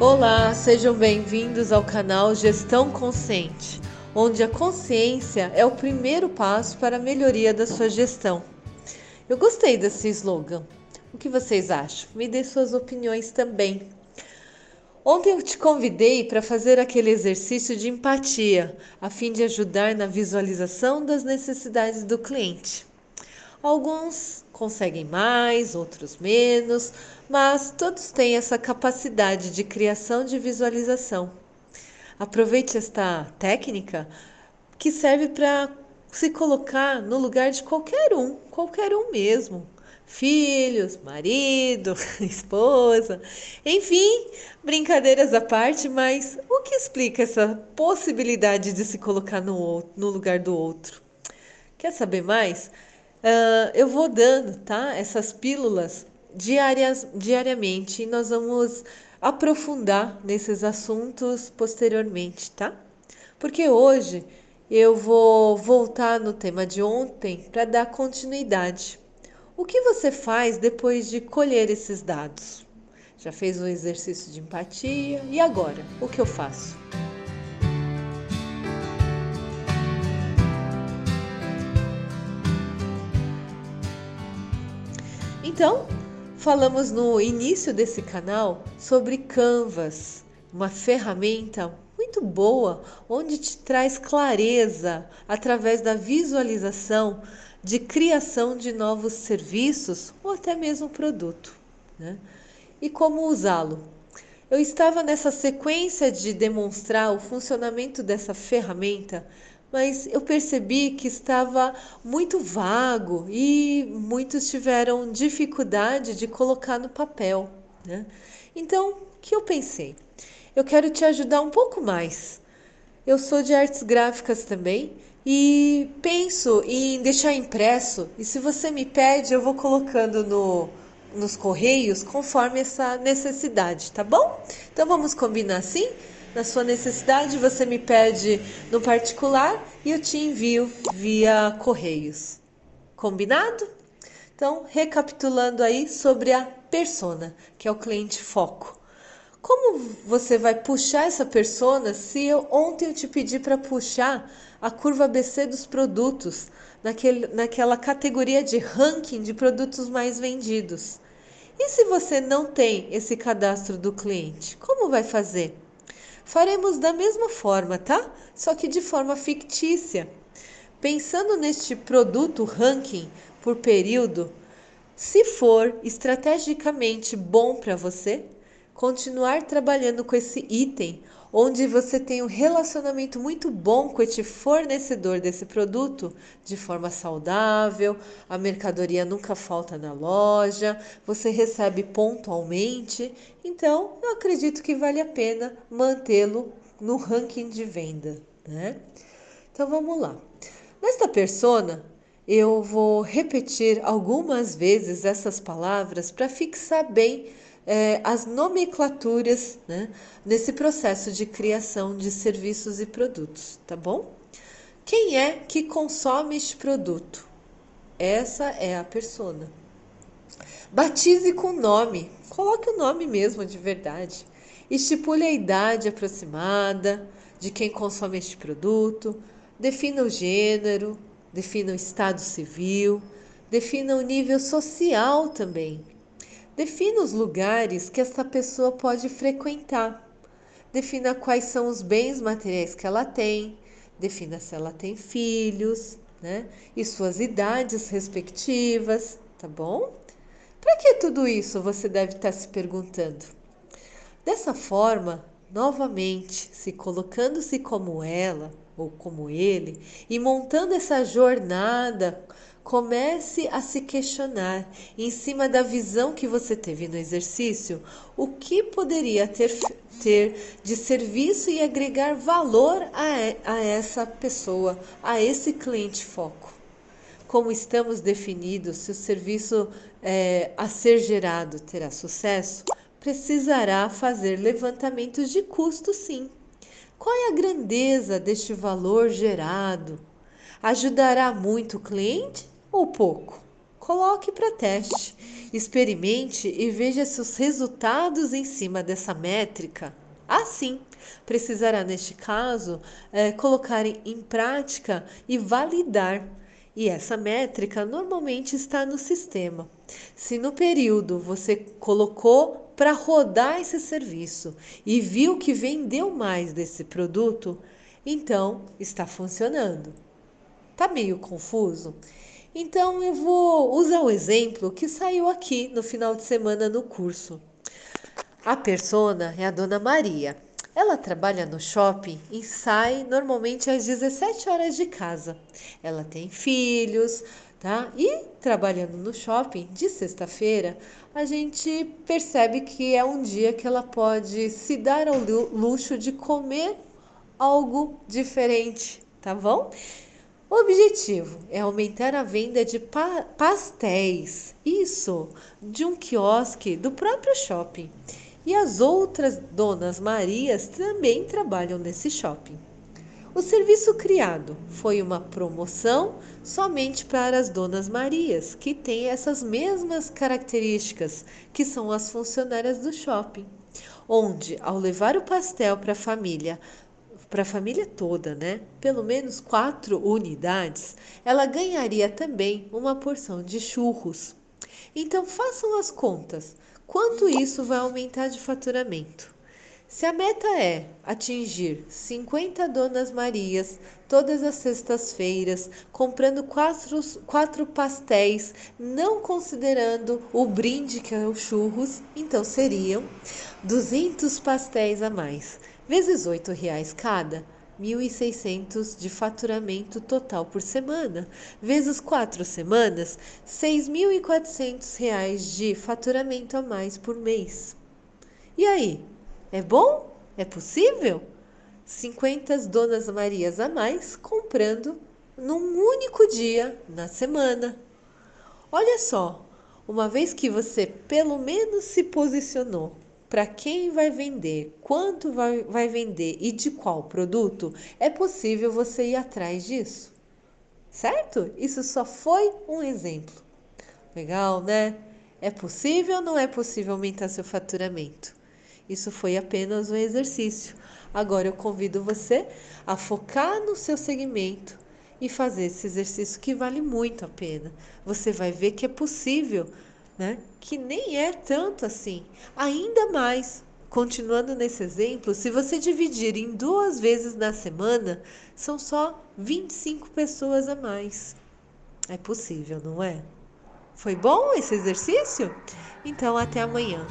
Olá, sejam bem-vindos ao canal Gestão Consciente, onde a consciência é o primeiro passo para a melhoria da sua gestão. Eu gostei desse slogan. O que vocês acham? Me dê suas opiniões também. Ontem eu te convidei para fazer aquele exercício de empatia, a fim de ajudar na visualização das necessidades do cliente. Alguns conseguem mais, outros menos, mas todos têm essa capacidade de criação de visualização. Aproveite esta técnica que serve para se colocar no lugar de qualquer um, qualquer um mesmo. Filhos, marido, esposa, enfim, brincadeiras à parte, mas o que explica essa possibilidade de se colocar no, no lugar do outro? Quer saber mais? Uh, eu vou dando, tá? Essas pílulas diárias, diariamente e nós vamos aprofundar nesses assuntos posteriormente, tá? Porque hoje eu vou voltar no tema de ontem para dar continuidade. O que você faz depois de colher esses dados? Já fez um exercício de empatia e agora? O que eu faço? Então, falamos no início desse canal sobre Canvas, uma ferramenta muito boa onde te traz clareza através da visualização de criação de novos serviços ou até mesmo produto. Né? E como usá-lo? Eu estava nessa sequência de demonstrar o funcionamento dessa ferramenta mas eu percebi que estava muito vago e muitos tiveram dificuldade de colocar no papel. Né? Então, o que eu pensei? Eu quero te ajudar um pouco mais. Eu sou de artes gráficas também e penso em deixar impresso. E se você me pede, eu vou colocando no, nos correios conforme essa necessidade, tá bom? Então vamos combinar assim? Na sua necessidade, você me pede no particular e eu te envio via correios. Combinado? Então, recapitulando aí sobre a persona, que é o cliente foco. Como você vai puxar essa persona se eu, ontem eu te pedi para puxar a curva ABC dos produtos, naquele, naquela categoria de ranking de produtos mais vendidos? E se você não tem esse cadastro do cliente, como vai fazer? Faremos da mesma forma, tá? Só que de forma fictícia. Pensando neste produto ranking por período, se for estrategicamente bom para você, continuar trabalhando com esse item onde você tem um relacionamento muito bom com este fornecedor desse produto de forma saudável, a mercadoria nunca falta na loja, você recebe pontualmente. Então, eu acredito que vale a pena mantê-lo no ranking de venda, né? Então vamos lá. Nesta persona, eu vou repetir algumas vezes essas palavras para fixar bem é, as nomenclaturas né, nesse processo de criação de serviços e produtos, tá bom? Quem é que consome este produto? Essa é a persona. Batize com nome, coloque o nome mesmo de verdade. Estipule a idade aproximada de quem consome este produto, defina o gênero, defina o estado civil, defina o nível social também. Defina os lugares que essa pessoa pode frequentar. Defina quais são os bens materiais que ela tem. Defina se ela tem filhos, né? E suas idades respectivas, tá bom? Para que tudo isso você deve estar se perguntando? Dessa forma, novamente, se colocando-se como ela ou como ele e montando essa jornada Comece a se questionar, em cima da visão que você teve no exercício, o que poderia ter, ter de serviço e agregar valor a, a essa pessoa, a esse cliente foco. Como estamos definidos, se o serviço é, a ser gerado terá sucesso, precisará fazer levantamentos de custo, sim. Qual é a grandeza deste valor gerado? Ajudará muito o cliente ou pouco? coloque para teste, experimente e veja se os resultados em cima dessa métrica. Assim, precisará, neste caso, é, colocar em prática e validar. E essa métrica normalmente está no sistema. Se no período você colocou para rodar esse serviço e viu que vendeu mais desse produto, então está funcionando. Tá meio confuso? Então eu vou usar o exemplo que saiu aqui no final de semana no curso. A persona é a dona Maria. Ela trabalha no shopping e sai normalmente às 17 horas de casa. Ela tem filhos, tá? E trabalhando no shopping de sexta-feira, a gente percebe que é um dia que ela pode se dar ao luxo de comer algo diferente, tá bom? O objetivo é aumentar a venda de pa pastéis, isso, de um quiosque do próprio shopping. E as outras donas Marias também trabalham nesse shopping. O serviço criado foi uma promoção somente para as donas Marias, que têm essas mesmas características que são as funcionárias do shopping, onde, ao levar o pastel para a família para a família toda, né? Pelo menos quatro unidades, ela ganharia também uma porção de churros. Então façam as contas. Quanto isso vai aumentar de faturamento? Se a meta é atingir 50 Donas Marias todas as sextas-feiras, comprando quatro, quatro pastéis, não considerando o brinde que é o churros, então seriam 200 pastéis a mais vezes R$ reais cada, 1.600 de faturamento total por semana, vezes quatro semanas, R$ 6.400 de faturamento a mais por mês. E aí, é bom? É possível? 50 donas Marias a mais comprando num único dia na semana. Olha só, uma vez que você pelo menos se posicionou para quem vai vender, quanto vai, vai vender e de qual produto, é possível você ir atrás disso. Certo? Isso só foi um exemplo. Legal, né? É possível ou não é possível aumentar seu faturamento? Isso foi apenas um exercício. Agora eu convido você a focar no seu segmento e fazer esse exercício que vale muito a pena. Você vai ver que é possível né? que nem é tanto assim. Ainda mais, continuando nesse exemplo, se você dividir em duas vezes na semana, são só 25 pessoas a mais. É possível, não é? Foi bom esse exercício? Então, até amanhã.